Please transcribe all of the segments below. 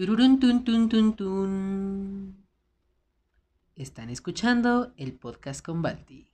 Tun tun tun tun. Están escuchando el podcast con Balti.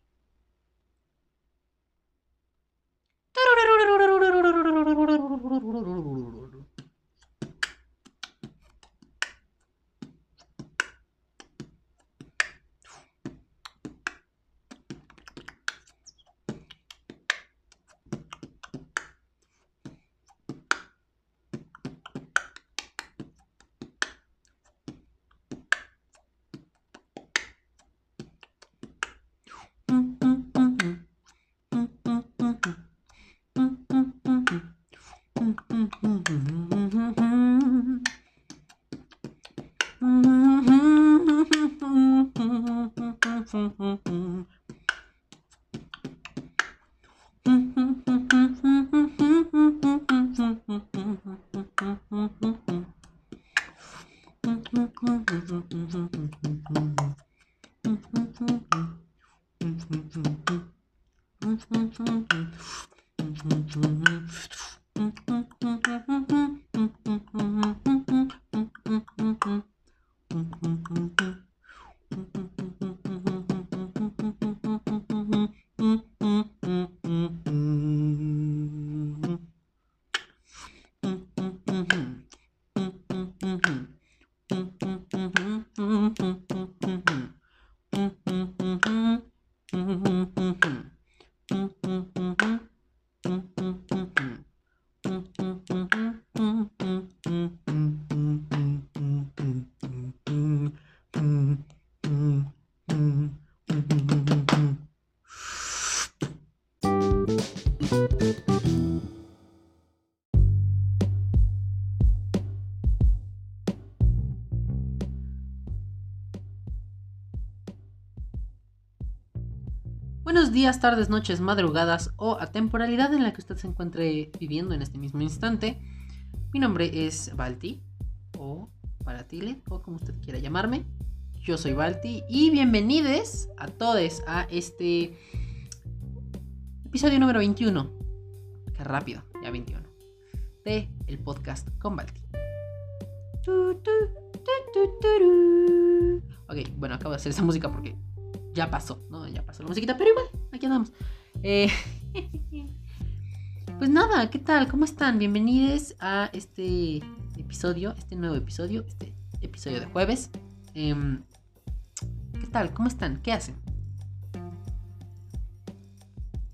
Días, tardes, noches, madrugadas o a temporalidad en la que usted se encuentre viviendo en este mismo instante. Mi nombre es Balti o Baratile o como usted quiera llamarme. Yo soy Balti y bienvenidos a todos a este episodio número 21. Qué rápido, ya 21. De el podcast con Balti. Ok, bueno, acabo de hacer esa música porque ya pasó, ¿no? Ya pasó la musiquita, pero igual, aquí andamos. Eh, pues nada, ¿qué tal? ¿Cómo están? Bienvenidos a este episodio, este nuevo episodio, este episodio de jueves. Em, ¿Qué tal? ¿Cómo están? ¿Qué hacen?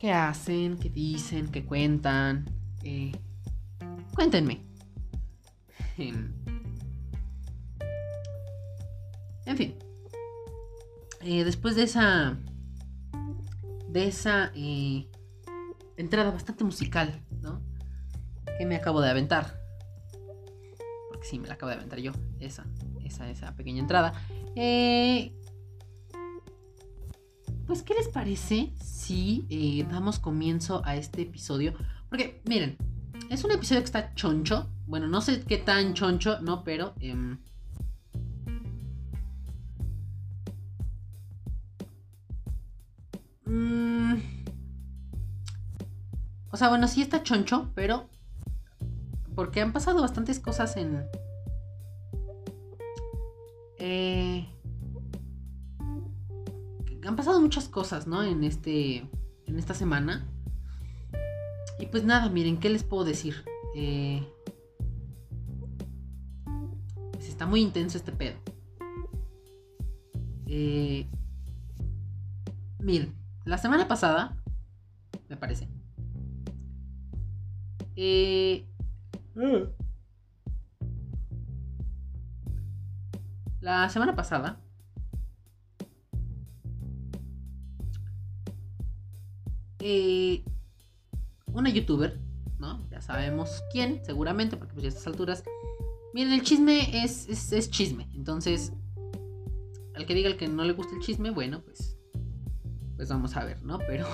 ¿Qué hacen? ¿Qué dicen? ¿Qué cuentan? Eh, cuéntenme. Em, en fin. Eh, después de esa. De esa eh, entrada bastante musical, ¿no? Que me acabo de aventar. Porque sí, me la acabo de aventar yo. Esa, esa, esa pequeña entrada. Eh, pues, ¿qué les parece si damos comienzo a este episodio? Porque, miren, es un episodio que está choncho. Bueno, no sé qué tan choncho, ¿no? Pero... Em, Mm. O sea, bueno, sí está choncho, pero. Porque han pasado bastantes cosas en. Eh, han pasado muchas cosas, ¿no? En este. En esta semana. Y pues nada, miren, ¿qué les puedo decir? Eh, pues está muy intenso este pedo. Eh, miren, la semana pasada, me parece. Eh, la semana pasada. Eh, una youtuber, ¿no? Ya sabemos quién, seguramente, porque pues a estas alturas. Miren, el chisme es, es, es chisme. Entonces, al que diga el que no le gusta el chisme, bueno, pues pues vamos a ver, ¿no? Pero...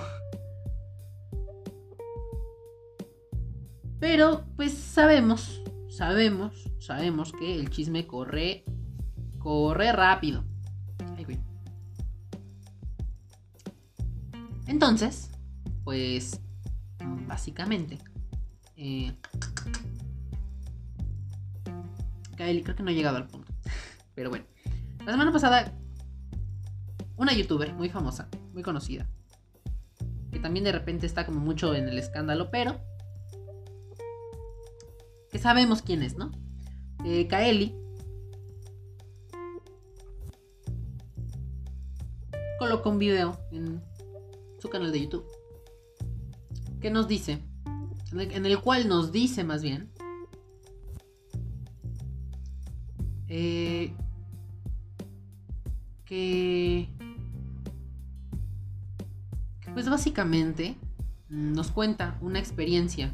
Pero, pues sabemos, sabemos, sabemos que el chisme corre, corre rápido. Entonces, pues, básicamente, eh, Kaeli, creo que no he llegado al punto. Pero bueno, la semana pasada, una youtuber muy famosa, muy conocida, que también de repente está como mucho en el escándalo, pero sabemos quién es, ¿no? Eh, Kaeli colocó un video en su canal de YouTube que nos dice, en el, cual nos dice más bien, eh, que, pues básicamente nos cuenta una experiencia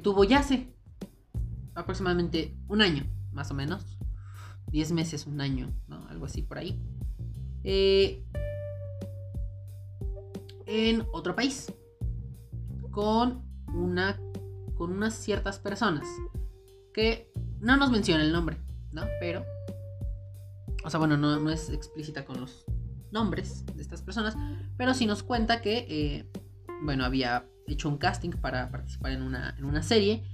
tuvo ya hace aproximadamente un año, más o menos. 10 meses, un año, ¿no? Algo así por ahí. Eh, en otro país. Con una. Con unas ciertas personas. Que no nos menciona el nombre, ¿no? Pero. O sea, bueno, no, es explícita con los nombres de estas personas. Pero sí nos cuenta que. Eh, bueno, había hecho un casting para participar en una, en una serie.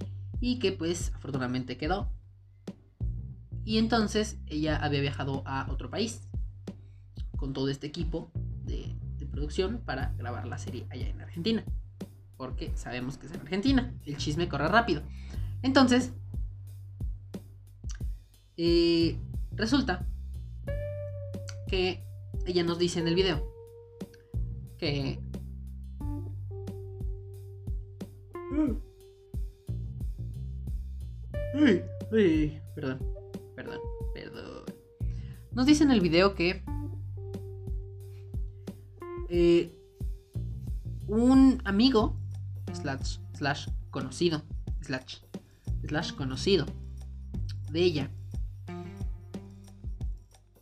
Y que pues afortunadamente quedó. Y entonces ella había viajado a otro país con todo este equipo de, producción para grabar la serie allá en Argentina. Porque sabemos que es en Argentina. El chisme corre rápido. Entonces, eh, resulta que ella nos dice en el video que... perdón. Perdón, perdón. Nos dice en el video que eh, un amigo slash, slash conocido slash, slash conocido de ella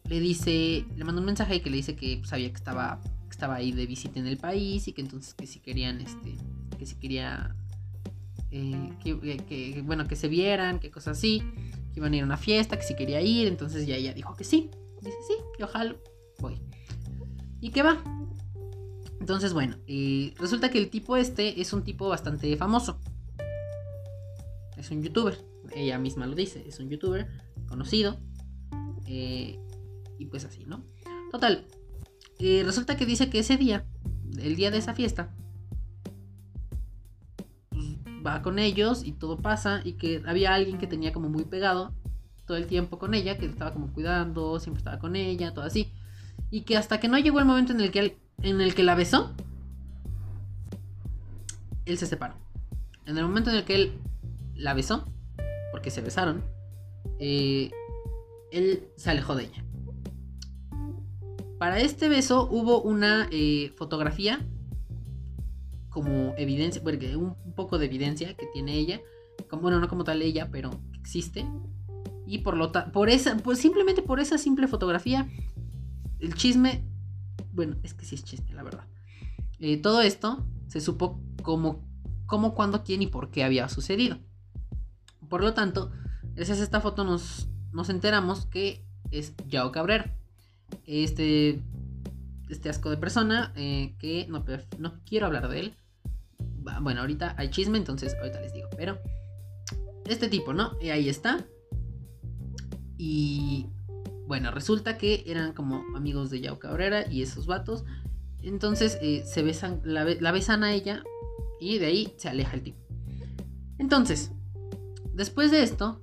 le dice le manda un mensaje que le dice que sabía que estaba que estaba ahí de visita en el país y que entonces que si querían este que si quería eh, que, bueno que se vieran que cosas así que iban a ir a una fiesta, que si quería ir, entonces ya ella dijo que sí. Dice, sí, que ojalá voy. ¿Y qué va? Entonces, bueno, eh, resulta que el tipo este es un tipo bastante famoso. Es un youtuber. Ella misma lo dice, es un youtuber conocido. Eh, y pues así, ¿no? Total. Eh, resulta que dice que ese día, el día de esa fiesta, va con ellos y todo pasa y que había alguien que tenía como muy pegado todo el tiempo con ella, que estaba como cuidando, siempre estaba con ella, todo así. Y que hasta que no llegó el momento en el que, en el que la besó, él se separó. En el momento en el que él la besó, porque se besaron, eh, él se alejó de ella. Para este beso hubo una eh, fotografía como evidencia, porque un, poco de evidencia que tiene ella, bueno, no como tal ella, pero existe. Y por lo por esa, pues simplemente por esa simple fotografía, el chisme, bueno, es que sí es chisme, la verdad. Eh, todo esto se supo como, cómo, cuándo, quién y por qué había sucedido. Por lo tanto, gracias a esta foto nos, nos enteramos que es Yao Cabrera. Este, este asco de persona eh, que no quiero hablar de él bueno, ahorita hay chisme, entonces ahorita les digo. Pero este tipo, ¿no? Y ahí está. Y bueno, resulta que eran como amigos de Yao Cabrera y esos vatos. Entonces eh, se besan, la, besan a ella y de ahí se aleja el tipo. Entonces, después de esto,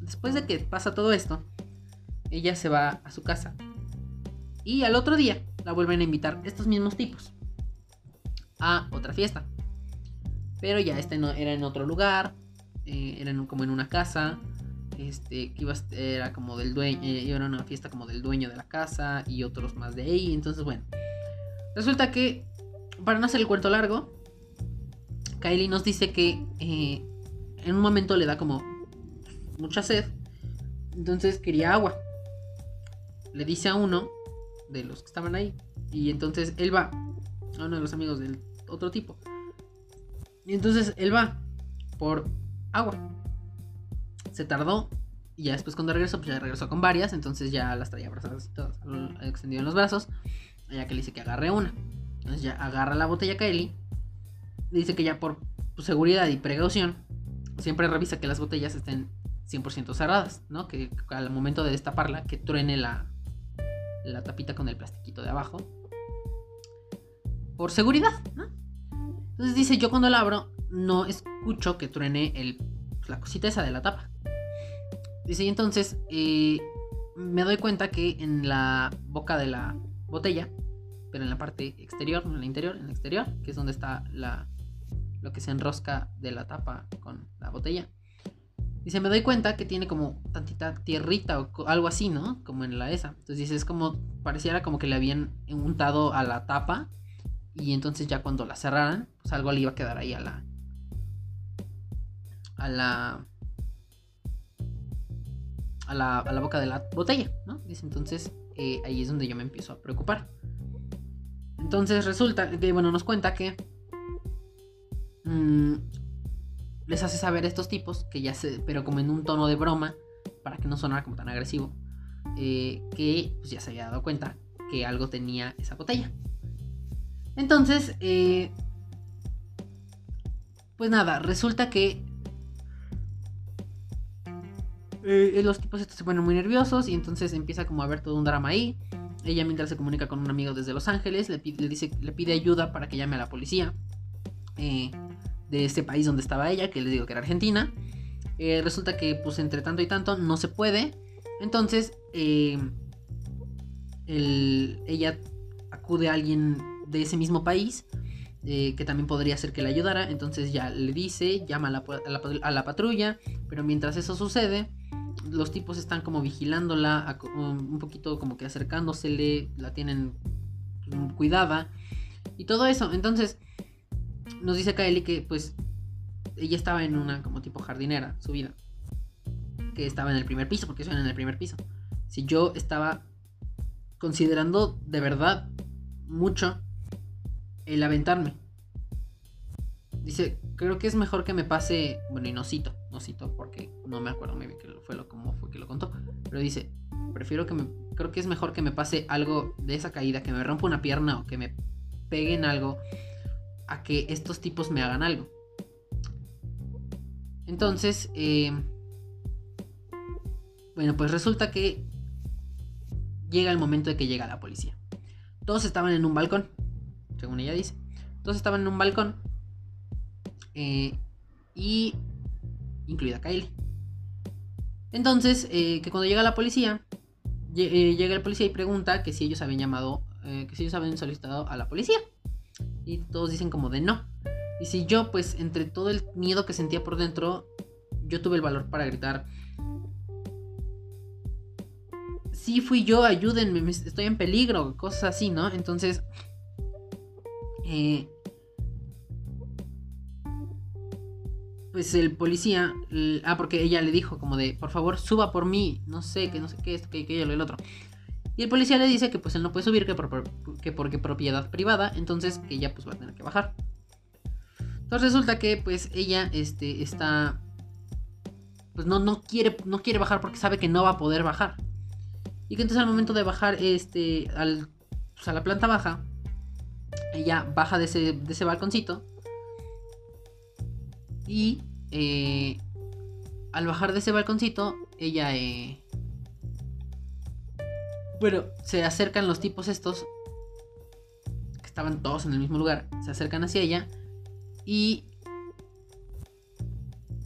después de que pasa todo esto, ella se va a su casa. Y al otro día la vuelven a invitar estos mismos tipos a otra fiesta. Pero ya este no, era en otro lugar, eh, era como en una casa, este, que iba, era como del dueño, eh, era una fiesta como del dueño de la casa y otros más de ahí. Entonces, bueno, resulta que, para no hacer el cuento largo, Kylie nos dice que eh, en un momento le da como mucha sed, entonces quería agua. Le dice a uno de los que estaban ahí. Y entonces él va a uno de los amigos del otro tipo. Y entonces él va por agua. Se tardó. Y ya después cuando regresó, pues ya regresó con varias. Entonces ya las traía abrazadas todas. Extendido en los brazos. Ya que le dice que agarre una. Entonces ya agarra la botella Kelly. Dice que ya por seguridad y precaución, siempre revisa que las botellas estén 100% cerradas, ¿no? Que al momento de destaparla, que truene la, la tapita con el plastiquito de abajo. Por seguridad. Entonces dice, yo cuando la abro no escucho que truene el, pues, la cosita esa de la tapa. Dice, y entonces eh, me doy cuenta que en la boca de la botella, pero en la parte exterior, no en la interior, en el exterior, que es donde está la, lo que se enrosca de la tapa con la botella. Dice, me doy cuenta que tiene como tantita tierrita o algo así, ¿no? Como en la esa. Entonces dice, es como, pareciera como que le habían untado a la tapa. Y entonces ya cuando la cerraran, pues algo le iba a quedar ahí a la... A la... A la, a la boca de la botella, ¿no? Dice, entonces eh, ahí es donde yo me empiezo a preocupar. Entonces resulta que, bueno, nos cuenta que... Mmm, les hace saber a estos tipos, que ya se, pero como en un tono de broma, para que no sonara como tan agresivo, eh, que pues ya se había dado cuenta que algo tenía esa botella. Entonces, eh, pues nada, resulta que eh, los tipos estos se ponen muy nerviosos y entonces empieza como a haber todo un drama ahí. Ella mientras se comunica con un amigo desde Los Ángeles, le pide, dice, le pide ayuda para que llame a la policía. Eh, de este país donde estaba ella, que les digo que era Argentina. Eh, resulta que pues entre tanto y tanto no se puede. Entonces eh, ella acude a alguien de ese mismo país eh, que también podría ser que le ayudara. Entonces ya le dice, llama a la, a la, patrulla, pero mientras eso sucede, los tipos están como vigilándola, un poquito como que acercándosele, la tienen cuidada y todo eso. Entonces nos dice Kaeli que pues ella estaba en una como tipo jardinera subida. Que estaba en el primer piso, porque suena en el primer piso. Si yo estaba considerando de verdad mucho el aventarme. Dice, creo que es mejor que me pase, bueno, y no cito, no cito porque no me acuerdo muy bien que fue lo, cómo fue que lo contó, pero dice, prefiero que me, creo que es mejor que me pase algo de esa caída, que me rompa una pierna o que me peguen algo a que estos tipos me hagan algo. Entonces, eh, bueno, pues resulta que llega el momento de que llega la policía. Todos estaban en un balcón, según ella dice. Todos estaban en un balcón. Eh, y incluida Kylie. Entonces, eh, que cuando llega la policía, llega el policía y pregunta que si ellos habían llamado, que si ellos habían solicitado a la policía. Y todos dicen como de no. Y si yo, pues, entre todo el miedo que sentía por dentro, yo tuve el valor para gritar. Sí, fui yo, ayúdenme, estoy en peligro, cosas así, ¿no? Entonces, eh, pues el policía, ah, porque ella le dijo como de, por favor, suba por mí, no sé, que no sé qué, esto, que aquello, el otro. Y el policía le dice que pues él no puede subir, que, por, que porque propiedad privada, entonces que ella pues va a tener que bajar. Entonces resulta que pues ella este, está... Pues no, no, quiere, no quiere bajar porque sabe que no va a poder bajar. Y que entonces al momento de bajar este, al, pues, a la planta baja, ella baja de ese, de ese balconcito. Y eh, al bajar de ese balconcito, ella... Eh, bueno, se acercan los tipos estos, que estaban todos en el mismo lugar, se acercan hacia ella y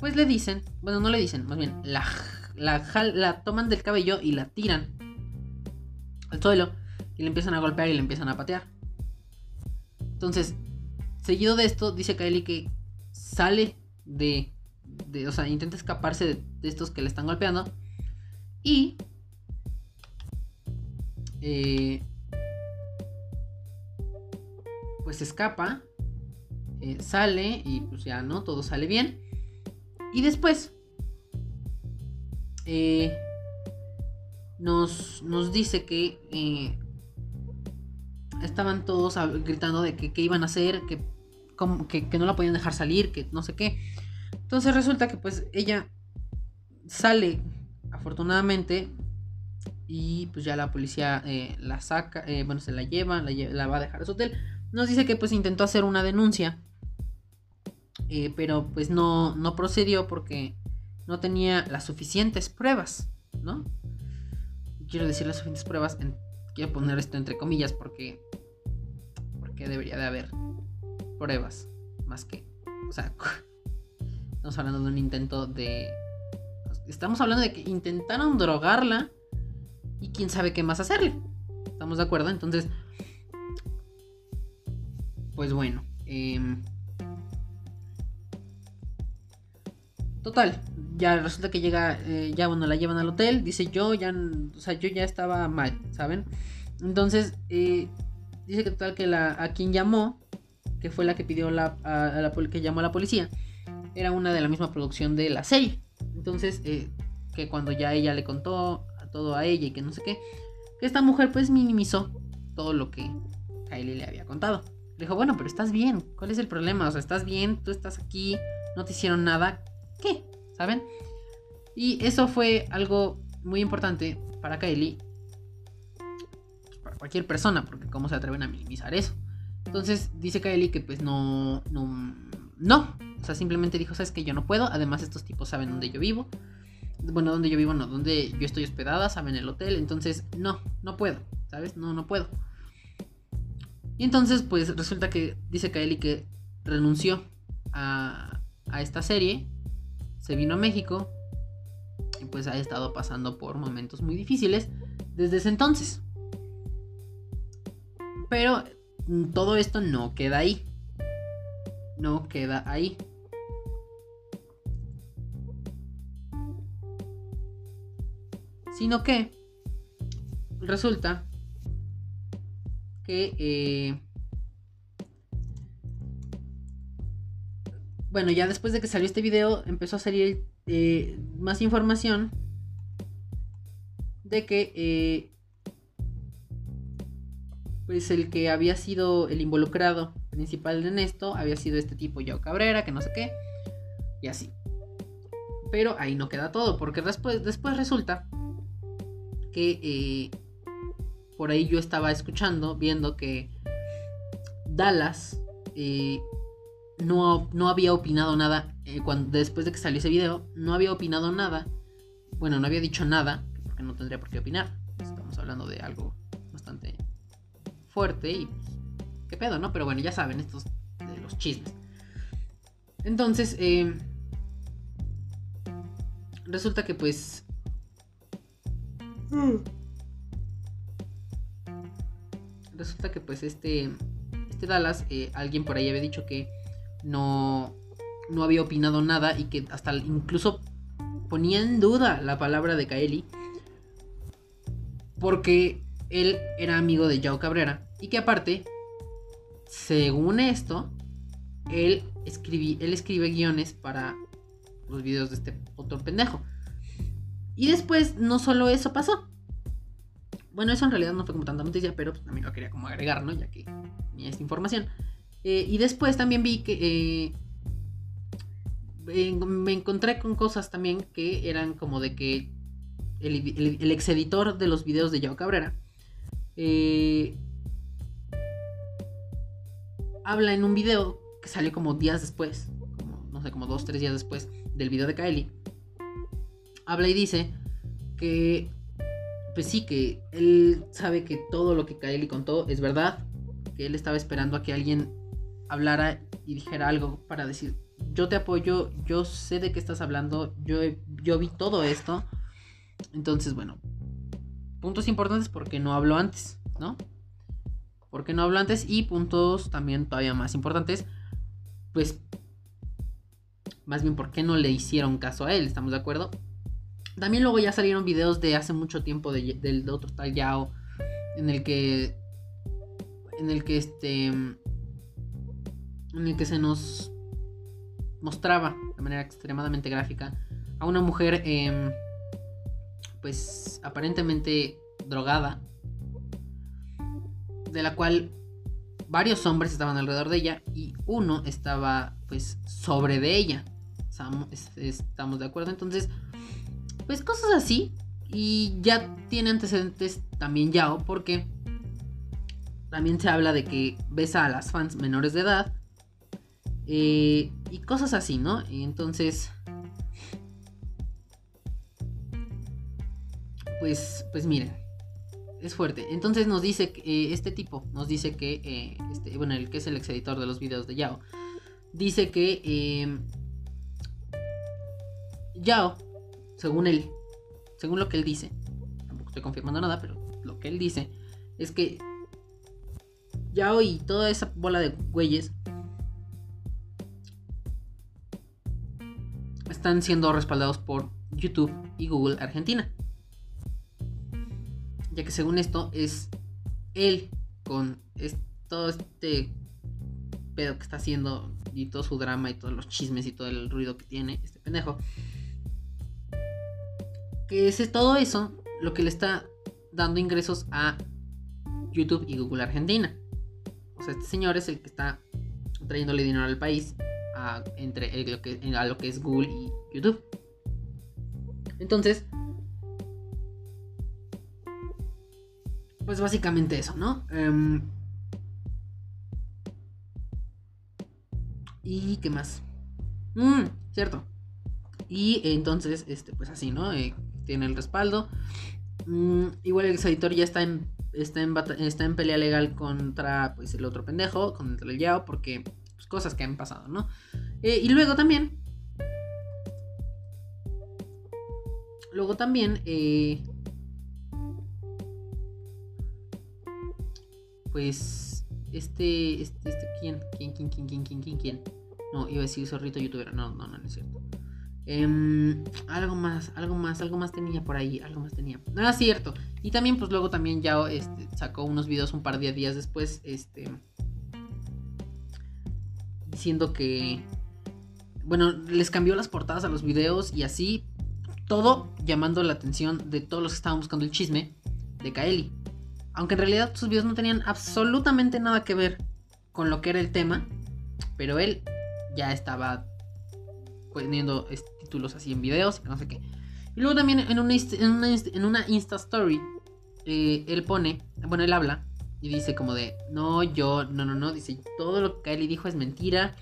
pues le dicen, bueno, no le dicen, más bien, la, la, toman del cabello y la tiran al suelo y le empiezan a golpear y le empiezan a patear. Entonces, seguido de esto, dice Kylie que sale de, de o sea, intenta escaparse de estos que le están golpeando y eh, pues escapa, eh, sale y pues ya no, todo sale bien. Y después eh, nos, nos, dice que estaban todos gritando de que, iban a hacer, que, que, que no la podían dejar salir, que no sé qué. Entonces resulta que pues ella sale, afortunadamente, y pues ya la policía eh, la saca, eh, bueno, se la lleva, la, va a dejar a su hotel. Nos dice que pues intentó hacer una denuncia Eh, pero pues no, no procedió porque no tenía las suficientes pruebas, ¿no? Quiero decir las suficientes pruebas, quiero poner esto entre comillas porque, porque debería de haber pruebas más que, o sea, estamos hablando de un intento de, estamos hablando de que intentaron drogarla y quién sabe qué más hacerle, ¿estamos de acuerdo? Entonces, pues bueno, eh, Total, ya resulta que llega, eh, ya bueno, la llevan al hotel, dice yo ya, o sea, yo ya estaba mal, ¿saben? Entonces, eh, dice que total que la, a quien llamó, que fue la que pidió la, que llamó a la policía, era una de la misma producción de la serie. Entonces, eh, que cuando ya ella le contó todo a ella y que no sé qué, que esta mujer pues minimizó todo lo que Kylie le había contado. Le dijo, bueno, pero estás bien, ¿cuál es el problema? O sea, estás bien, tú estás aquí, no te hicieron nada, ¿qué? ¿Saben? Y eso fue algo muy importante para Kylie. Pues, para cualquier persona, porque cómo se atreven a minimizar eso. Entonces dice Kylie que pues no, no, no. O sea, simplemente dijo, sabes que yo no puedo. Además estos tipos saben dónde yo vivo. Bueno, dónde yo vivo, no, dónde yo estoy hospedada, saben el hotel. Entonces, no, no puedo. ¿Sabes? No, no puedo. Y entonces, pues resulta que dice Kylie que renunció a, a esta serie se vino a México y pues ha estado pasando por momentos muy difíciles desde ese entonces. Pero mm, todo esto no queda ahí. No queda ahí. Sino que resulta que eh, bueno, ya después de que salió este video, empezó a salir eh, más información de que eh, pues el que había sido el involucrado principal en esto había sido este tipo Yao Cabrera, que no sé qué, y así. Pero ahí no queda todo, porque después, después resulta eh, por ahí yo estaba escuchando, viendo que Dallas no, no había opinado nada eh, cuando, después de que salió ese video. No había opinado nada. Bueno, no había dicho nada, porque no tendría por qué opinar. Estamos hablando de algo bastante fuerte y qué pedo, ¿no? Pero bueno, ya saben, estos de los chismes. Entonces, eh, resulta que pues... Resulta que pues este, este Dallas, eh, alguien por ahí había dicho que no, no había opinado nada y que hasta incluso ponía en duda la palabra de Kaeli porque él era amigo de Yao Cabrera y que aparte, según esto, él, él escribe guiones para los videos de este otro pendejo. Y después no solo eso pasó. Bueno, eso en realidad no fue como tanta noticia, pero pues, también lo quería como agregar, ¿no? Ya que tenía esta información. Eh, y después también vi que eh, me encontré con cosas también que eran como de que el, ex editor de los videos de Yao Cabrera eh, habla en un video que salió como días después, como, no sé, como dos, tres días después del video de Kylie. Habla y dice que, pues sí, que él sabe que todo lo que Kylie contó es verdad, que él estaba esperando a que alguien hablara y dijera algo para decir, yo te apoyo, yo sé de qué estás hablando, yo, yo vi todo esto. Entonces, bueno, puntos importantes porque no habló antes, ¿no? Porque no habló antes y puntos también todavía más importantes, pues, más bien porque no le hicieron caso a él, ¿estamos de acuerdo? También luego ya salieron videos de hace mucho tiempo del de, otro tal Yao, en el que, en el que este en el que se nos mostraba de manera extremadamente gráfica a una mujer em, pues aparentemente drogada de la cual varios hombres estaban alrededor de ella y uno estaba pues sobre de ella. Estamos de acuerdo. Entonces pues cosas así y ya tiene antecedentes también Yao porque también se habla de que besa a las fans menores de edad Eh, y cosas así, ¿no? Entonces, pues, pues miren, es fuerte. Entonces nos dice, eh, este tipo nos dice que, eh, este, bueno, el que es el ex editor de los videos de Yao, dice que Yao, según él, según lo que él dice, tampoco estoy confirmando nada, pero lo que él dice es que Yao y toda esa bola de güeyes están siendo respaldados por YouTube y Google Argentina. Ya que según esto es él con todo este pedo que está haciendo y todo su drama y todos los chismes y todo el ruido que tiene este pendejo. Que es todo eso lo que le está dando ingresos a YouTube y Google Argentina. O sea, este señor es el que está trayéndole dinero al país a, entre lo que, a lo que es Google y YouTube. Entonces, pues básicamente eso, ¿no? Em, y qué más. Mm, cierto. Y entonces, este, pues así, ¿no? Eh, tiene el respaldo. Mm, igual el exaditor ya está en, está en, está en pelea legal contra pues, el otro pendejo, contra el Yao, porque pues, cosas que han pasado, ¿no? Eh, y luego también... Luego también... Eh, pues... Este, este, este, ¿quién? ¿Quién, quién, quién, quién, quién, quién, quién? No, iba a decir zorrito youtuber. No, no, no, no es cierto. Em, algo más, algo más, algo más tenía por ahí, algo más tenía. No era cierto. Y también, pues luego también ya este, sacó unos videos un par de días después, este, diciendo que, bueno, les cambió las portadas a los videos y así, todo llamando la atención de todos los que estaban buscando el chisme de Kaeli. Aunque en realidad sus videos no tenían absolutamente nada que ver con lo que era el tema, pero él ya estaba poniendo títulos así en videos, no sé qué. Y luego también en una, en una, Insta Story, eh, él pone, bueno, él habla y dice como de, no, yo, no, no, no, dice, todo lo que Kylie dijo es mentira.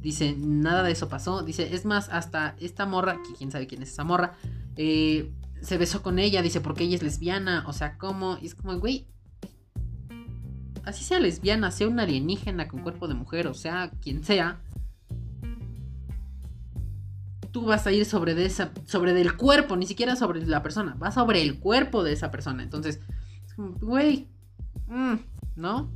Dice, nada de eso pasó. Dice, es más, hasta esta morra, que quién sabe quién es esa morra, eh, se besó con ella, dice, porque ella es lesbiana. O sea, ¿cómo? Y es como, güey, así sea lesbiana, sea una alienígena con cuerpo de mujer, o sea, quien sea, tú vas a ir sobre de esa, sobre del cuerpo, ni siquiera sobre la persona, va sobre el cuerpo de esa persona. Entonces, güey, Mm, ¿No?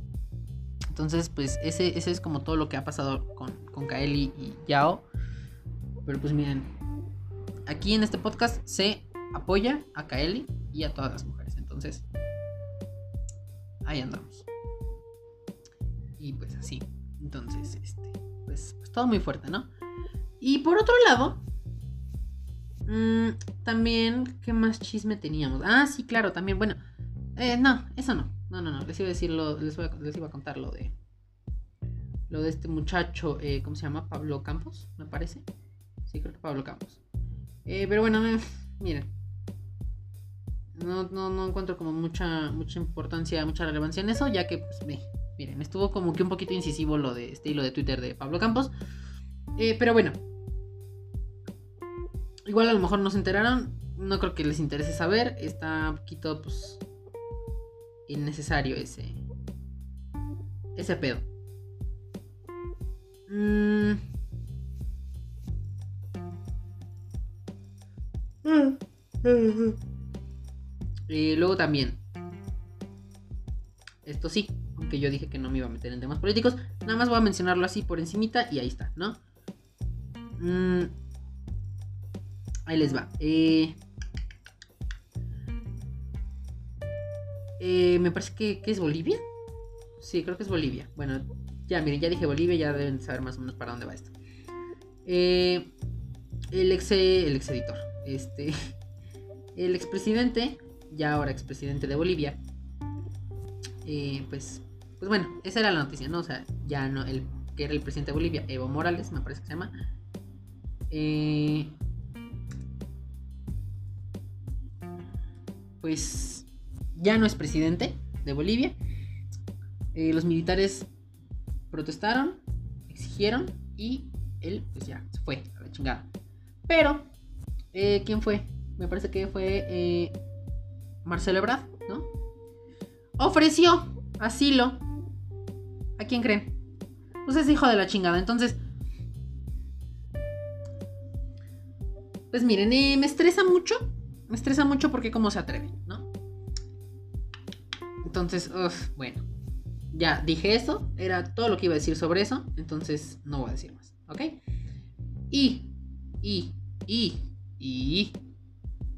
Entonces, pues ese, ese es como todo lo que ha pasado con, con Kaeli y Yao. Pero pues miren, aquí en este podcast se apoya a Kaeli y a todas las mujeres. Entonces, ahí andamos. Y pues así. Entonces, este, pues, pues todo muy fuerte, ¿no? Y por otro lado, mmm, también, ¿qué más chisme teníamos? Ah, sí, claro, también, bueno, eh, no, eso no. No, no, no, les iba a decir les, iba a contar lo de lo de este muchacho, eh, ¿cómo se llama? Pablo Campos, me parece. Sí, creo que Pablo Campos. Eh, pero bueno, miren. No, no, encuentro como mucha, mucha importancia, mucha relevancia en eso, ya que, pues, miren, estuvo como que un poquito incisivo lo de estilo de Twitter de Pablo Campos. Eh, pero bueno. Igual a lo mejor no se enteraron. No creo que les interese saber. Está un poquito, pues, innecesario ese. Ese pedo. Mm. Y luego también. Esto sí, aunque yo dije que no me iba a meter en temas políticos. Nada más voy a mencionarlo así por encimita y ahí está, ¿no? Mm. Ahí les va. Eh, Eh, me parece que, es Bolivia. Sí, creo que es Bolivia. Bueno, ya miren, ya dije Bolivia, ya deben saber más o menos para dónde va esto. Eh, el ex el ex editor, este, el expresidente, ya ahora expresidente de Bolivia, eh, pues, pues bueno, esa era la noticia, ¿no? O sea, ya no, el que era el presidente de Bolivia, Evo Morales, me parece que se llama. Pues ya no es presidente de Bolivia. Eh, los militares protestaron, exigieron y él pues ya se fue a la chingada. Pero, eh, ¿quién fue? Me parece que fue eh, Marcelo Ebrard, ¿no? Ofreció asilo. ¿A quién creen? Pues es hijo de la chingada. Entonces, pues miren, me estresa mucho. Me estresa mucho porque cómo se atreve, ¿no? Entonces, bueno. Ya dije eso. Era todo lo que iba a decir sobre eso. Entonces, no voy a decir más. ¿Ok? Y, y, y, y,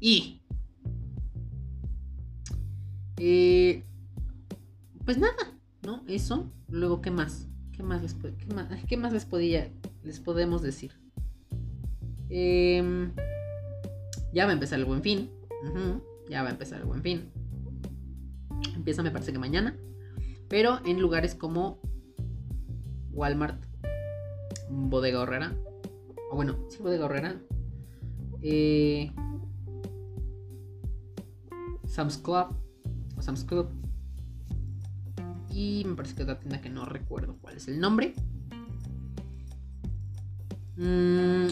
y. Eh, pues nada, ¿no? Eso. Luego, ¿qué más? ¿Qué más les, qué más, qué más les podía, les podemos decir? Em, ya va a empezar el buen fin. ya va a empezar el buen fin. Empieza, me parece que mañana. Pero en lugares como Walmart, Bodega Horrera. O bueno, sí, Bodega Horrera. Eh, Sam's Club. O Sam's Club. Y me parece que otra tienda que no recuerdo cuál es el nombre. Mm,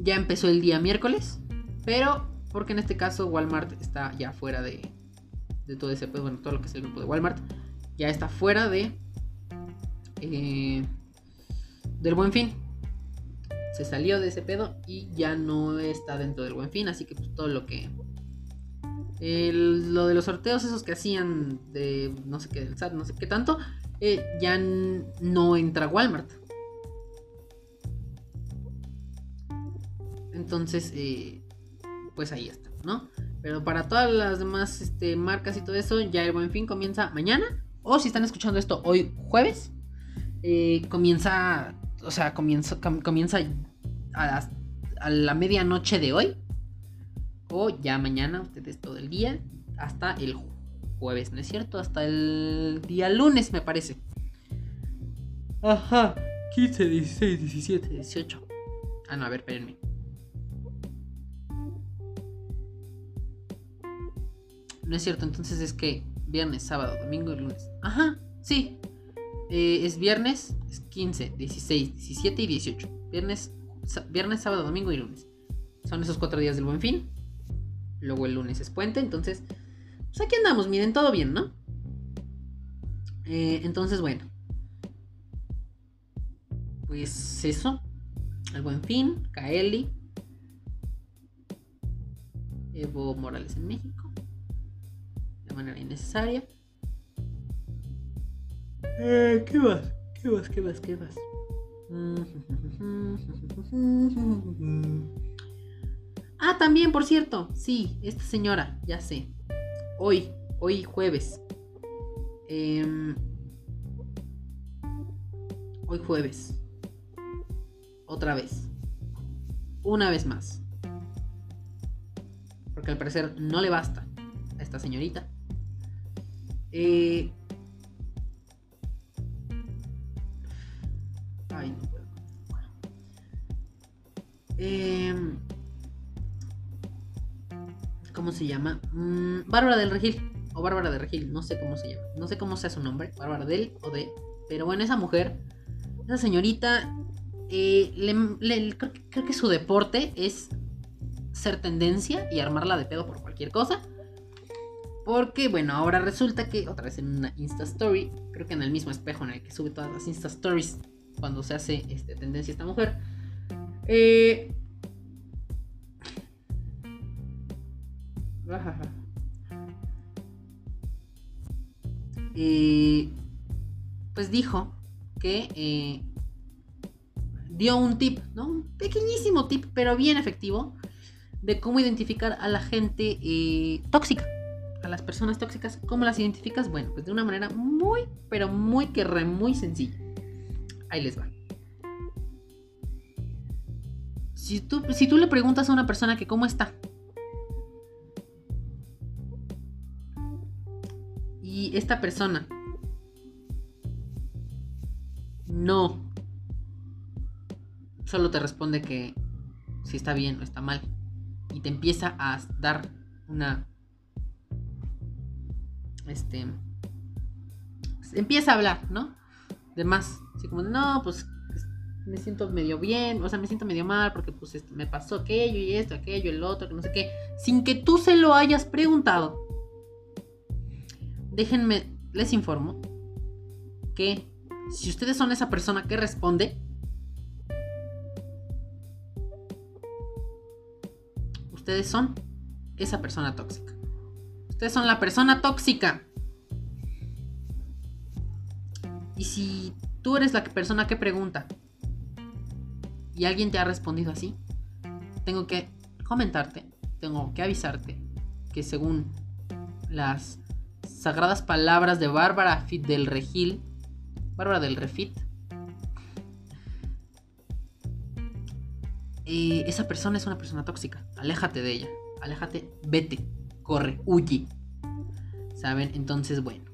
ya empezó el día miércoles. Pero, porque en este caso Walmart está ya fuera de, de todo ese, pues bueno, todo lo que es el grupo de Walmart. Ya está fuera de... Eh, del buen fin. Se salió de ese pedo y ya no está dentro del buen fin. Así que pues todo lo que lo de los sorteos esos que hacían de no sé qué, del SAT, no sé qué tanto, eh, ya no entra Walmart. Entonces, eh, pues ahí está, ¿no? Pero para todas las demás este, marcas y todo eso, ya el buen fin comienza mañana. O si están escuchando esto hoy jueves, eh, comienza, o sea, comienza, comienza a, a la medianoche de hoy o ya mañana, ustedes todo el día, hasta el jueves, ¿no es cierto? Hasta el día lunes, me parece. Ajá, 15, 16, 17, 18. Ah, no, a ver, espérenme. No es cierto, entonces es que viernes, sábado, domingo y lunes. Ajá, sí. Eh, es viernes, es 15, 16, 17 y 18. Viernes, viernes, sábado, domingo y lunes. Son esos cuatro días del buen fin. Luego el lunes es puente, entonces, pues aquí andamos, miren, todo bien, ¿no? Eh, entonces, bueno. Pues eso. El buen fin, Kaeli. Evo Morales en México. De manera innecesaria. Eh, ¿Qué más? ¿Qué más? ¿Qué más? ¿Qué más? Ah, también, por cierto, sí, esta señora, ya sé. Hoy, hoy jueves. Em, hoy jueves. Otra vez. Una vez más. Porque al parecer no le basta a esta señorita. Eh, ay, no puedo. Eh, ¿Cómo se llama? Mm, Bárbara del Regil. O Bárbara del Regil, no sé cómo se llama. No sé cómo sea su nombre. Bárbara del o de. Pero bueno, esa mujer, esa señorita, eh, creo, que su deporte es ser tendencia y armarla de pedo por cualquier cosa. Porque, bueno, ahora resulta que, otra vez en una Insta Story, creo que en el mismo espejo en el que sube todas las Insta Stories cuando se hace este, tendencia esta mujer, eh, Y pues dijo que eh, dio un tip, ¿no? Un pequeñísimo tip, pero bien efectivo, de cómo identificar a la gente eh, tóxica, las personas tóxicas. ¿Cómo las identificas? Bueno, pues de una manera muy, pero muy que re, muy sencilla. Ahí les va. Si tú, si tú le preguntas a una persona que cómo está, y esta persona no solo te responde que si está bien o está mal y te empieza a dar una este empieza a hablar, ¿no? De más, así como no, pues me siento medio bien, o sea, me siento medio mal porque pues este, me pasó aquello y esto, aquello, el otro, que no sé qué, sin que tú se lo hayas preguntado. Déjenme, les informo que si ustedes son esa persona que responde, ustedes son esa persona tóxica. Ustedes son la persona tóxica. Y si tú eres la persona que pregunta y alguien te ha respondido así, tengo que comentarte, tengo que avisarte que según las sagradas palabras de Bárbara Fit del Regil, Bárbara del Refit, eh, esa persona es una persona tóxica. Aléjate de ella, aléjate, vete, corre, huye. ¿Saben? Entonces, bueno.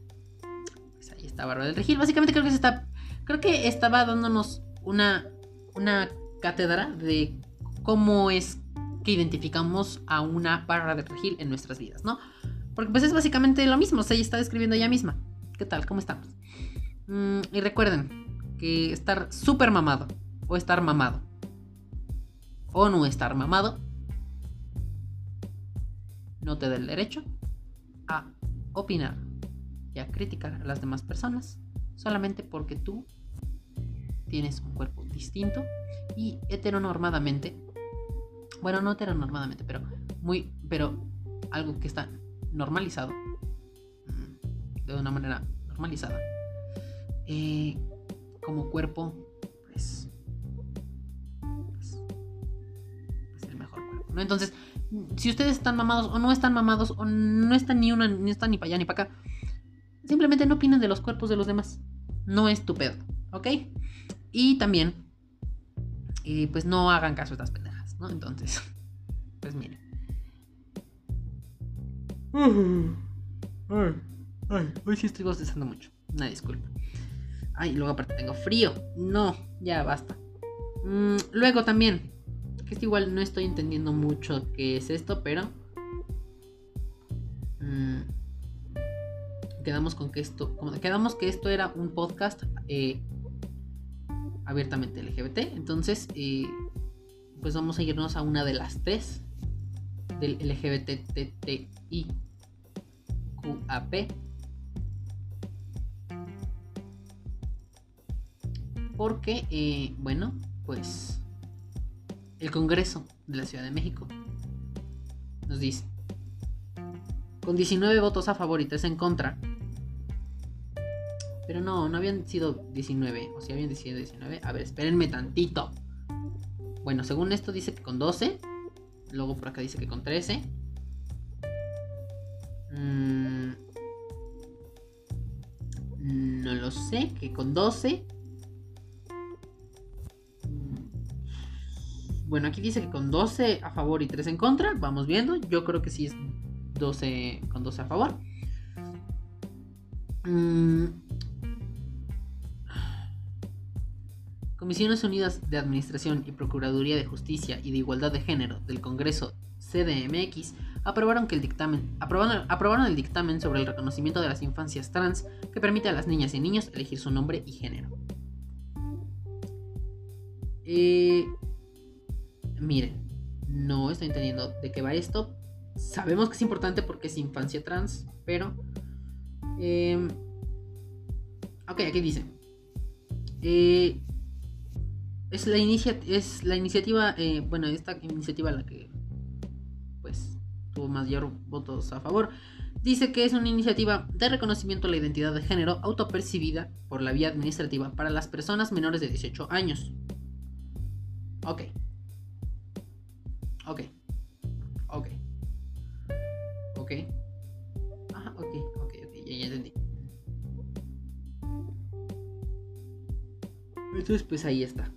Pues ahí está Bárbara del Regil. Básicamente creo que se está. Creo que estaba dándonos una. una cátedra de cómo es que identificamos a una barra de regil en nuestras vidas, ¿no? Porque pues es básicamente lo mismo, o sea, ella está describiendo ella misma. ¿Qué tal? ¿Cómo estamos? Mm, y recuerden que estar súper mamado o estar mamado o no estar mamado no te da el derecho a opinar y a criticar a las demás personas solamente porque tú tienes un cuerpo distinto y heteronormadamente, bueno, no heteronormadamente, pero muy, pero algo que está normalizado, mm, de una manera normalizada, eh, como cuerpo, pues, pues, pues, el mejor cuerpo. Entonces, si ustedes están mamados o no están mamados o no están ni una, ni están ni para allá ni para acá, simplemente no opinen de los cuerpos de los demás. No es tu pedo, ¿ok? Y también, pues no hagan caso a estas pendejas, ¿no? Entonces, pues miren. Ay, ay, hoy sí estoy bostezando mucho. Una disculpa. Ay, luego aparte tengo frío. No, ya basta. Mm, luego también, que es igual no estoy entendiendo mucho qué es esto, pero... Mm, quedamos con que esto... Quedamos que esto era un podcast eh, abiertamente LGBT. Entonces, eh, pues vamos a irnos a una de las tres del LGBTTIQAP. Porque, eh, bueno, pues el Congreso de la Ciudad de México nos dice, con 19 votos a favor y 3 en contra, pero no, no habían sido 19. O si habían sido 19. A ver, espérenme tantito. Bueno, según esto dice que con 12. Luego por acá dice que con 13. Mm, no lo sé, que con 12. Bueno, aquí dice que con 12 a favor y 3 en contra. Vamos viendo. Yo creo que sí es 12 con 12 a favor. Mmm Comisiones Unidas de Administración y Procuraduría de Justicia y de Igualdad de Género del Congreso CDMX aprobaron, que el dictamen, aprobaron, el dictamen sobre el reconocimiento de las infancias trans que permite a las niñas y niños elegir su nombre y género. Eh, miren, no estoy entendiendo de qué va esto. Sabemos que es importante porque es infancia trans, pero... Eh, ok, aquí dice. Eh, es la, es la iniciativa, eh, bueno, esta iniciativa la que pues tuvo mayor votos a favor, dice que es una iniciativa de reconocimiento a la identidad de género autopercibida por la vía administrativa para las personas menores de 18 años. Ok. Ok. Ok. Ok. Ajá, ok, ok, ok, ya, entendí. Entonces, pues ahí está.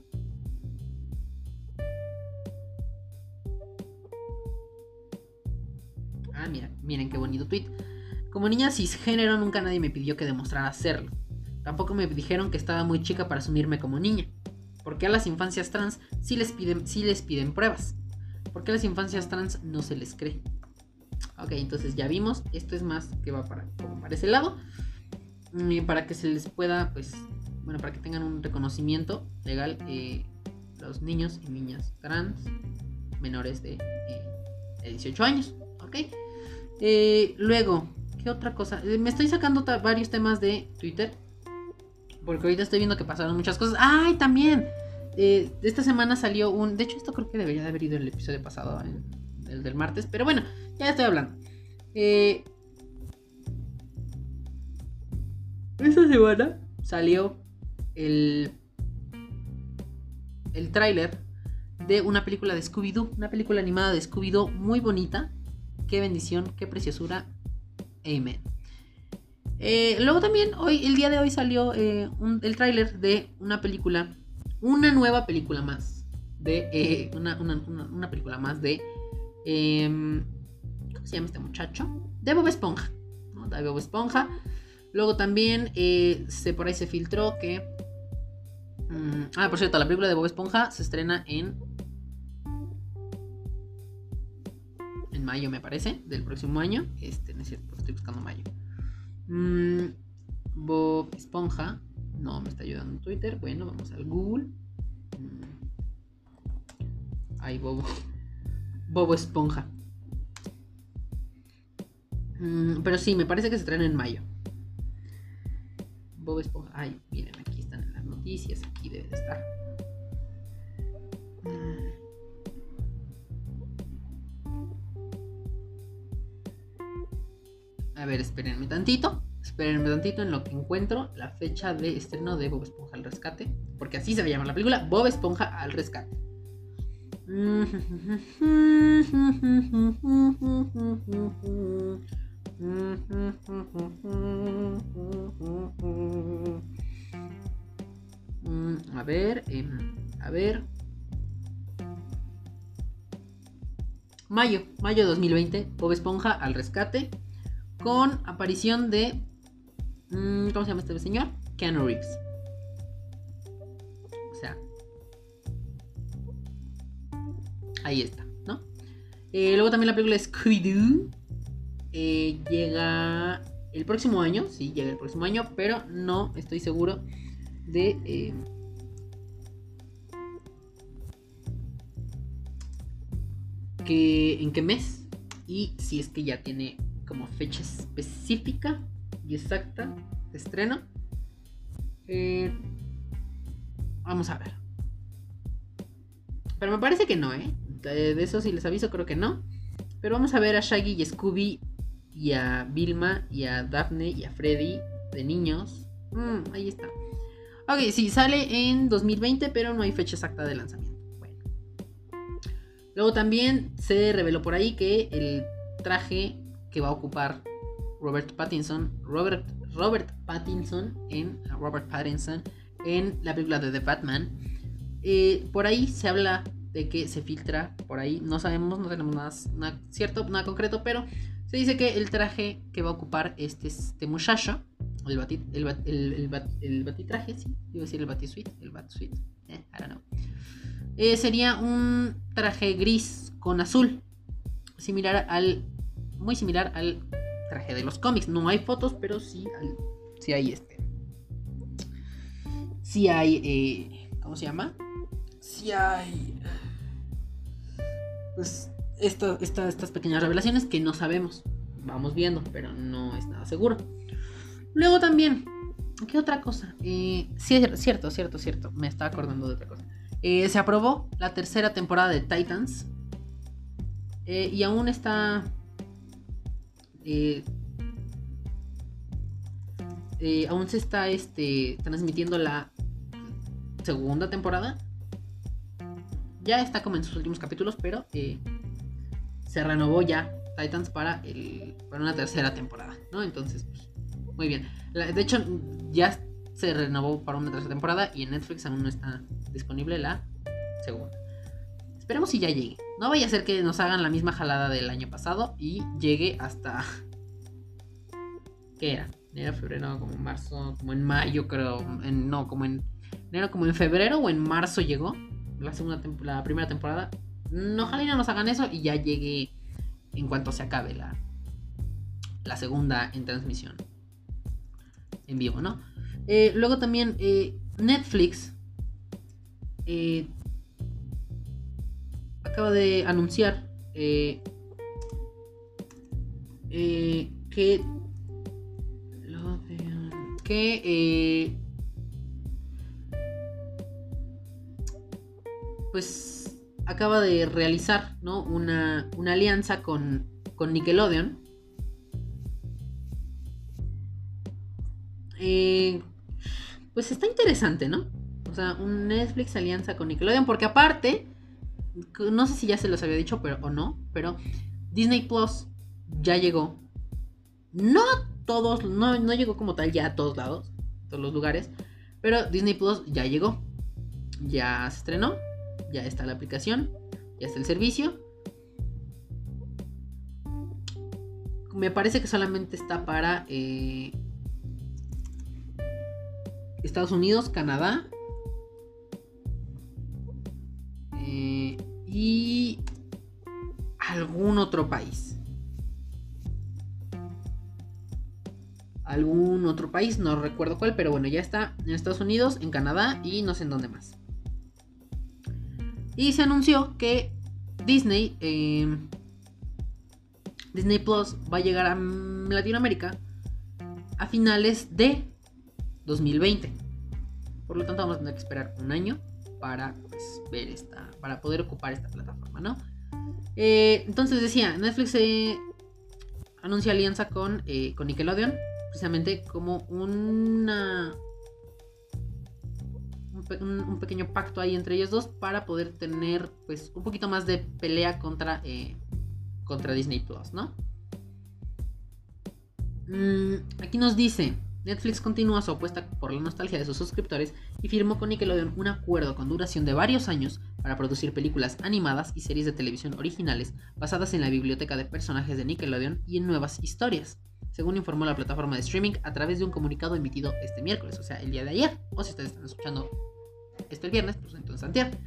Miren qué bonito tweet. Como niña cisgénero nunca nadie me pidió que demostrara hacerlo. Tampoco me dijeron que estaba muy chica para asumirme como niña. ¿Por qué a las infancias trans sí les piden, sí les piden pruebas? ¿Por qué las infancias trans no se les cree? Ok, entonces ya vimos. Esto es más que va para, para ese lado. Para que se les pueda, pues, bueno, para que tengan un reconocimiento legal eh, los niños y niñas trans menores de, 18 años. ¿Ok? luego, ¿qué otra cosa? me estoy sacando varios temas de Twitter. Porque ahorita estoy viendo que pasaron muchas cosas. ¡Ay, también! Esta semana salió un. De hecho, esto creo que debería de haber ido el episodio pasado, el del martes. Pero bueno, ya estoy hablando. Eh, esta semana salió el, el tráiler de una película de Scooby-Doo, una película animada de Scooby-Doo muy bonita. Qué bendición, qué preciosura. Amen. Eh, luego también, hoy, el día de hoy salió eh, el tráiler de una película, una nueva película más, de una, una, película más de em, ¿Cómo se llama este muchacho? De Bob Esponja. ¿no? De Bob Esponja. Luego también eh, se, por ahí se filtró que. Mm, ah, por cierto, la película de Bob Esponja se estrena en. En mayo, me parece, del próximo año. Este, no es cierto, estoy buscando mayo. Mm, Bob Esponja. No me está ayudando en Twitter. Bueno, vamos al Google. Mm. Ahí, Bobo. Bobo Esponja. Mm, pero sí, me parece que se traen en mayo. Bob Esponja. Ay, miren, aquí están las noticias. Aquí debe de estar. Mm. A ver, espérenme tantito. Espérenme tantito en lo que encuentro la fecha de estreno de Bob Esponja al rescate. Porque así se va a llamar la película. Bob Esponja al rescate. Mm, a ver, em, a ver. Mayo, mayo de 2020, Bob Esponja al rescate. Con aparición de. Mm, ¿Cómo se llama este señor? Keanu Reeves. O sea. Ahí está, ¿no? Eh, luego también la película Scooby-Doo. Eh, llega el próximo año, sí, llega el próximo año, pero no estoy seguro de... Eh, que, en qué mes y si es que ya tiene como fecha específica y exacta de estreno. Eh, vamos a ver. Pero me parece que no, ¿eh? De eso si les aviso creo que no. Pero vamos a ver a Shaggy y Scooby y a Vilma y a Daphne y a Freddy de niños. Mm, ahí está. Ok, sí, sale en 2020, pero no hay fecha exacta de lanzamiento. Bueno. Luego también se reveló por ahí que el traje que va a ocupar Robert Pattinson, Robert, Robert Pattinson en Robert Pattinson en la película de The Batman. Eh, por ahí se habla de que se filtra por ahí. No sabemos, no tenemos nada, cierto, nada concreto, pero se dice que el traje que va a ocupar este, este muchacho, el, batit, el, el, batitraje, sí, iba a decir el batisuite, el batsuite, eh, I don't. Eh, sería un traje gris con azul, similar al, muy similar al traje de los cómics. No hay fotos, pero sí, sí hay este. Sí hay, eh, ¿cómo se llama? Sí hay, pues estas pequeñas revelaciones que no sabemos. Vamos viendo, pero no es nada seguro. Luego también, ¿qué otra cosa? Eh, cierto, cierto, cierto. Me estaba acordando de otra cosa. Eh, se aprobó la tercera temporada de Titans. Y aún está. Aún se está este, transmitiendo la segunda temporada. Ya está como en sus últimos capítulos, pero se renovó ya Titans para, el, para una tercera temporada, ¿no? Entonces, pues, muy bien. de hecho, ya se renovó para una tercera temporada y en Netflix aún no está disponible la segunda. Esperemos si ya llegue. No vaya a ser que nos hagan la misma jalada del año pasado y llegue hasta... ¿Qué era? Enero, febrero, como en marzo, como en mayo creo. no, como en enero, como en febrero o en marzo llegó la, segunda la primera temporada no, ojalá y no nos hagan eso y ya llegue en cuanto se acabe la, la segunda en transmisión en vivo, ¿no? Eh, luego también eh, Netflix eh, acaba de anunciar eh, eh, que que pues acaba de realizar ¿no? una, una alianza con, con Nickelodeon pues está interesante, ¿no? O sea, un Netflix alianza con Nickelodeon, porque aparte, no sé si ya se los había dicho pero, o no, pero Disney Plus ya llegó. No todos, no, no llegó como tal ya a todos lados, todos los lugares, pero Disney Plus ya llegó. Ya se estrenó, ya está la aplicación, ya está el servicio. Me parece que solamente está para eh, Estados Unidos, Canadá y algún otro país. Algún otro país, no recuerdo cuál, pero bueno, ya está en Estados Unidos, en Canadá y no sé en dónde más. Y se anunció que Disney, eh, Disney Plus va a llegar a Latinoamérica a finales de 2020. Por lo tanto, vamos a tener que esperar un año para pues, ver esta, para poder ocupar esta plataforma, ¿no? Eh, entonces decía, Netflix anuncia alianza con, eh, con Nickelodeon, precisamente como una un, pequeño pacto ahí entre ellos dos para poder tener pues un poquito más de pelea contra eh, contra Disney Plus, ¿no? Mm, aquí nos dice Netflix continúa su apuesta por la nostalgia de sus suscriptores y firmó con Nickelodeon un acuerdo con duración de varios años para producir películas animadas y series de televisión originales basadas en la biblioteca de personajes de Nickelodeon y en nuevas historias, según informó la plataforma de streaming a través de un comunicado emitido este miércoles, o sea, el día de ayer, o si ustedes están escuchando esto el viernes, pues entonces antier.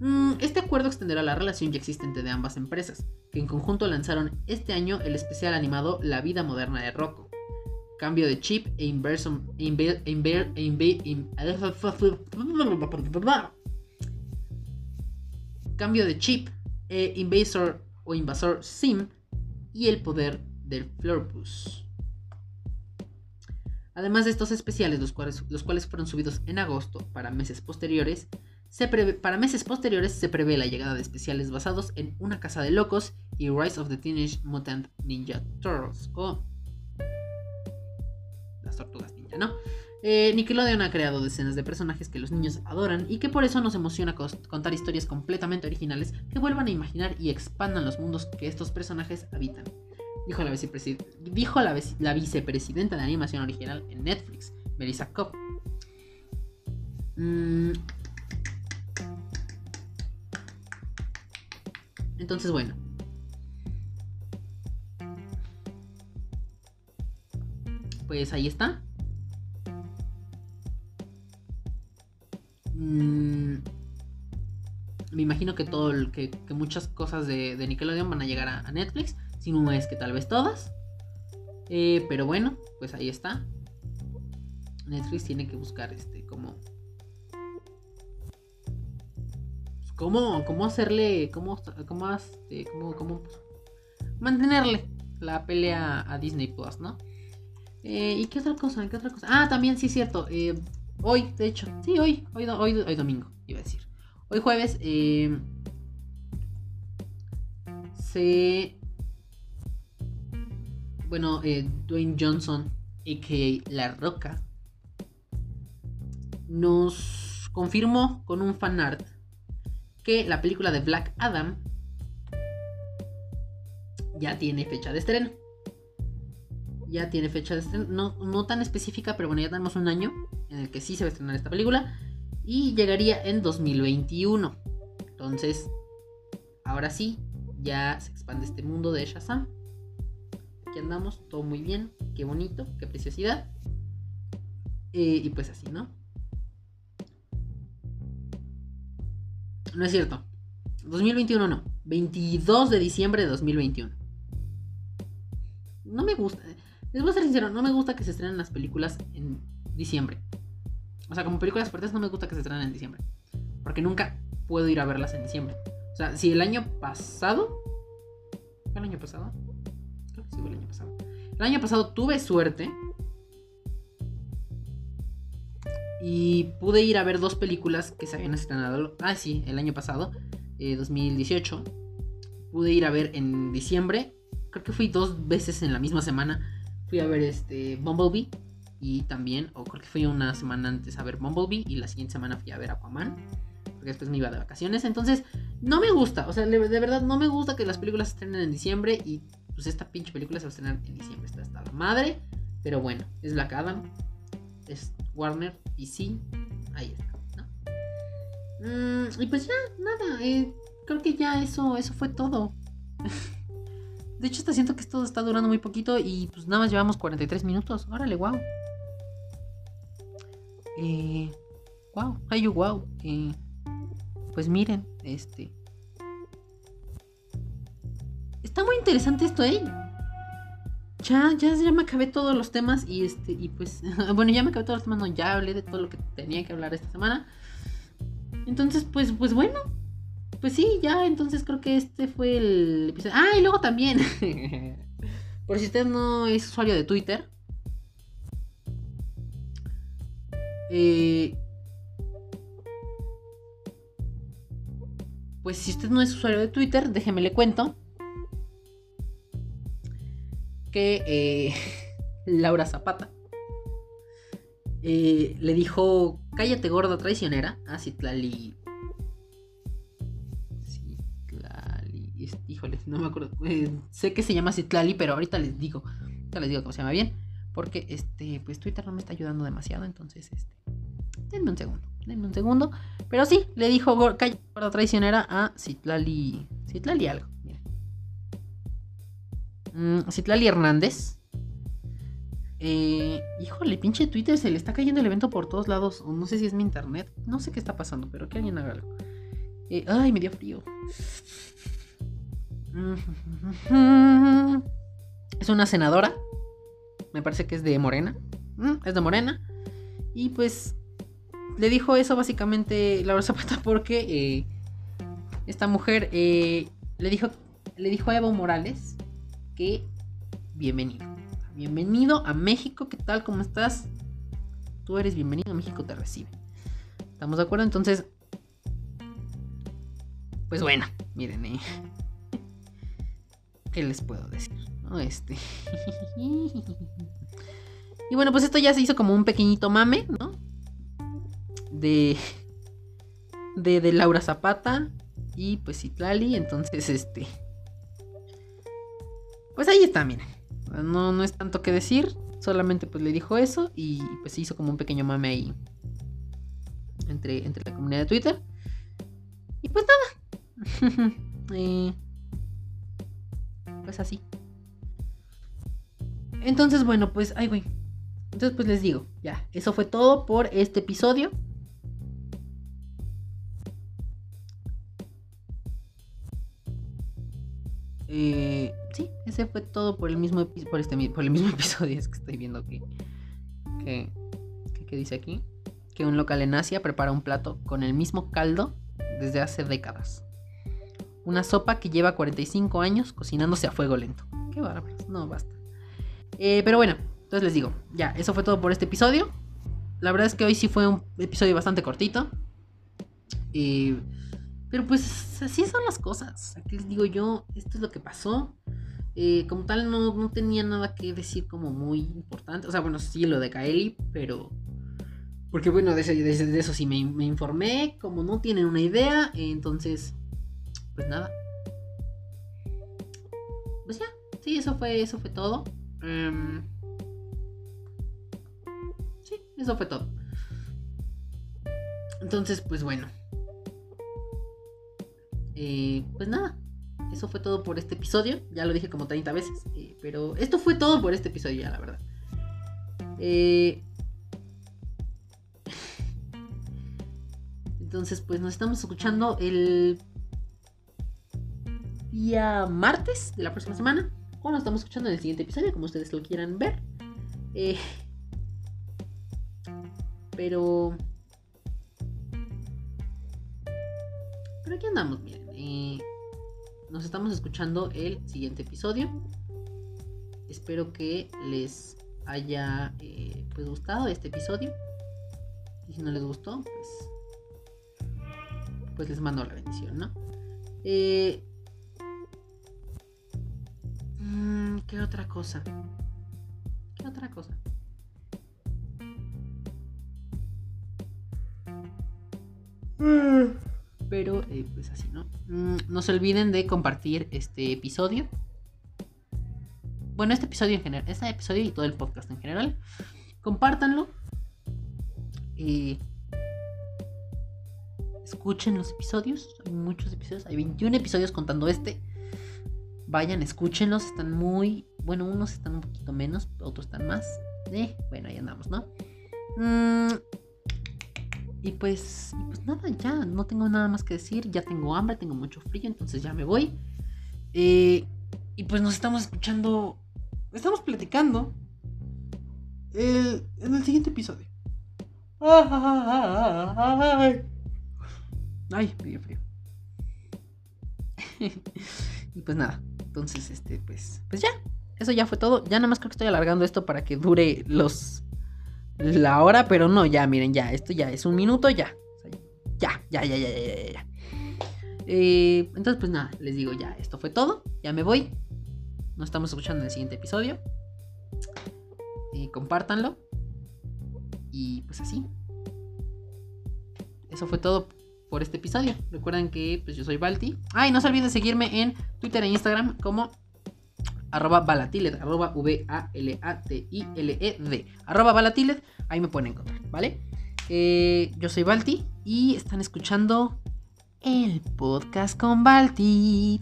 Mm, este acuerdo extenderá la relación ya existente de ambas empresas, que en conjunto lanzaron este año el especial animado La vida moderna de Rocco, cambio de chip e cambio de chip e invasor o invasor sim y el poder del Florpus. Además de estos especiales, los cuales, fueron subidos en agosto para meses posteriores, se para meses posteriores se prevé la llegada de especiales basados en Una Casa de Locos y Rise of the Teenage Mutant Ninja Turtles, o tortugas ¿no? Eh, Nickelodeon ha creado decenas de personajes que los niños adoran y que por eso nos emociona contar historias completamente originales que vuelvan a imaginar y expandan los mundos que estos personajes habitan. Dijo la, dijo la, vicepresidenta de animación original en Netflix, Melissa Cobb. Mm. Entonces, bueno, pues ahí está. Mm, me imagino que todo que, muchas cosas de, Nickelodeon van a llegar a, Netflix. Si no es que tal vez todas. Eh, pero bueno, pues ahí está. Netflix tiene que buscar este como. Pues, cómo, cómo hacerle. Cómo, cómo, este, cómo, cómo mantenerle la pelea a Disney Plus, ¿no? Eh, ¿Y qué otra cosa? ¿Qué otra cosa? Ah, también sí cierto. Eh, hoy, de hecho. Sí, hoy. Hoy, hoy, domingo, iba a decir. Hoy jueves. Eh, se. Bueno, Dwayne Johnson, a.k.a. La Roca, nos confirmó con un fanart que la película de Black Adam ya tiene fecha de estreno ya tiene fecha de estreno, no, tan específica, pero bueno, ya tenemos un año en el que sí se va a estrenar esta película y llegaría en 2021. Entonces, ahora sí, ya se expande este mundo de Shazam. Aquí andamos, todo muy bien, qué bonito, qué preciosidad. Eh, y pues así, ¿no? No es cierto. 2021 no. 22 de diciembre de 2021. No me gusta. Les voy a ser sincero, no me gusta que se estrenen las películas en diciembre. O sea, como películas fuertes no me gusta que se estrenen en diciembre. Porque nunca puedo ir a verlas en diciembre. O sea, si el año pasado... ¿Fue el año pasado? Creo que sí fue el año pasado. El año pasado tuve suerte. Y pude ir a ver dos películas que se habían estrenado. Ah, sí, el año pasado, 2018. Eh, pude ir a ver en diciembre. Creo que fui dos veces en la misma semana. Fui a ver este Bumblebee. Y también, o creo que fui una semana antes a ver Bumblebee. Y la siguiente semana fui a ver Aquaman. Porque después me iba de vacaciones. Entonces, no me gusta. O sea, de verdad, no me gusta que las películas se estrenen en diciembre. Y pues esta pinche película se va a estrenar en diciembre. Está hasta la madre. Pero bueno, es Black Adam. Es Warner y sí, ahí está, mm, y pues ya, nada, eh, creo que ya eso, eso fue todo. De hecho, hasta siento que esto está durando muy poquito y pues nada más llevamos 43 minutos. Órale, wow. Eh, wow, ay, wow. Eh, pues miren, este. Está muy interesante esto, ¿eh? ya, ya, ya me acabé todos los temas y este, y pues, bueno, ya me acabé todos los temas, no, ya hablé de todo lo que tenía que hablar esta semana. Entonces, pues, pues bueno, pues sí, ya, entonces creo que este fue el episodio. Ah, y luego también, por si usted no es usuario de Twitter, eh, pues si usted no es usuario de Twitter, déjeme le cuento que eh, Laura Zapata eh, le dijo, cállate gorda traicionera a Citlali. No me acuerdo. Eh, sé que se llama Citlali, pero ahorita les digo. Ahorita les digo cómo se llama bien. Porque este, pues Twitter no me está ayudando demasiado. Entonces, este. Denme un segundo. Denme un segundo. Pero sí, le dijo gorda traicionera a Citlali. Citlali algo. Mm, Citlali Hernández. Eh, híjole, pinche Twitter, se le está cayendo el evento por todos lados. no sé si es mi internet. No sé qué está pasando, pero que alguien haga algo. Eh, ay, me dio frío. Es una senadora. Me parece que es de Morena. Mm, es de Morena. Y pues le dijo eso básicamente Laura Zapata porque eh, esta mujer le dijo le dijo a Evo Morales que bienvenido. Bienvenido a México, ¿qué tal? ¿Cómo estás? Tú eres bienvenido, México te recibe. ¿Estamos de acuerdo? Entonces, pues bueno, miren, eh. ¿Qué les puedo decir? Este. y bueno, pues esto ya se hizo como un pequeñito mame, ¿no? De, de, de Laura Zapata y pues Citlali, entonces este pues ahí está, miren. No, no es tanto que decir. Solamente pues le dijo eso. Y pues se hizo como un pequeño mame ahí. Entre, entre la comunidad de Twitter. Y pues nada. Eh, pues así. Entonces, bueno, pues, ay, güey. Entonces, pues les digo, ya, eso fue todo por este episodio. Eh, sí, ese fue todo por el mismo por este por el mismo episodio. Es que estoy viendo que, dice aquí que un local en Asia prepara un plato con el mismo caldo desde hace décadas. Una sopa que lleva 45 años cocinándose a fuego lento. Qué bárbaro, no basta. Eh, pero bueno, entonces les digo, ya, eso fue todo por este episodio. La verdad es que hoy sí fue un episodio bastante cortito. Y pero pues así son las cosas. Aquí les digo yo, esto es lo que pasó. Eh, como tal no, tenía nada que decir como muy importante. O sea, bueno, sí lo de Kaeli, pero... Porque bueno, de, eso sí me, informé. Como no tienen una idea, entonces... Pues nada. Pues ya. Sí, eso fue, eso fue todo. Em, sí, eso fue todo. Entonces, pues bueno. Eh, pues nada, eso fue todo por este episodio. Ya lo dije como 30 veces. Eh, pero esto fue todo por este episodio, ya, la verdad. Eh, entonces, pues nos estamos escuchando el día martes de la próxima semana. O nos estamos escuchando en el siguiente episodio, como ustedes lo quieran ver. pero Pero aquí andamos, miren. eh, nos estamos escuchando el siguiente episodio. Espero que les haya eh, pues gustado este episodio. Y si no les gustó, pues, pues les mando la bendición, ¿no? Eh, mm, ¿Qué otra cosa? ¿Qué otra cosa? Pero eh, pues así, ¿no? Mm, no se olviden de compartir este episodio. Bueno, este episodio en general, este episodio y todo el podcast en general. Compártanlo. Eh, escuchen los episodios. Hay muchos episodios. Hay 21 episodios contando este. Vayan, escúchenlos. Están muy. Bueno, unos están un poquito menos, otros están más. Eh, bueno, ahí andamos, ¿no? Mm, y pues, y pues nada, ya no tengo nada más que decir. Ya tengo hambre, tengo mucho frío, entonces ya me voy. Eh, y pues nos estamos escuchando. Estamos platicando. en el siguiente episodio. Ay, me frío. y pues nada. Entonces, este, pues. Pues ya. Eso ya fue todo. Ya nada más creo que estoy alargando esto para que dure los la hora, pero no, ya, miren, ya, esto ya es un minuto, ya. Ya, ya, ya, ya, ya, ya, ya. Eh, entonces, pues nada, les digo, ya, esto fue todo. Ya me voy. Nos estamos escuchando en el siguiente episodio. Eh, compártanlo. Y pues así. Eso fue todo por este episodio. Recuerden que pues yo soy Balti. Ah, y no se olviden de seguirme en Twitter e Instagram como arroba balatilet, arroba V-A-L-A-T-I-L-E-D, arroba ahí me pueden encontrar, ¿vale? Eh, yo soy Balti y están escuchando el podcast con Balti.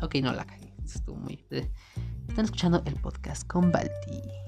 Ok, no la cagué, estuvo muy... Están escuchando el podcast con Balti.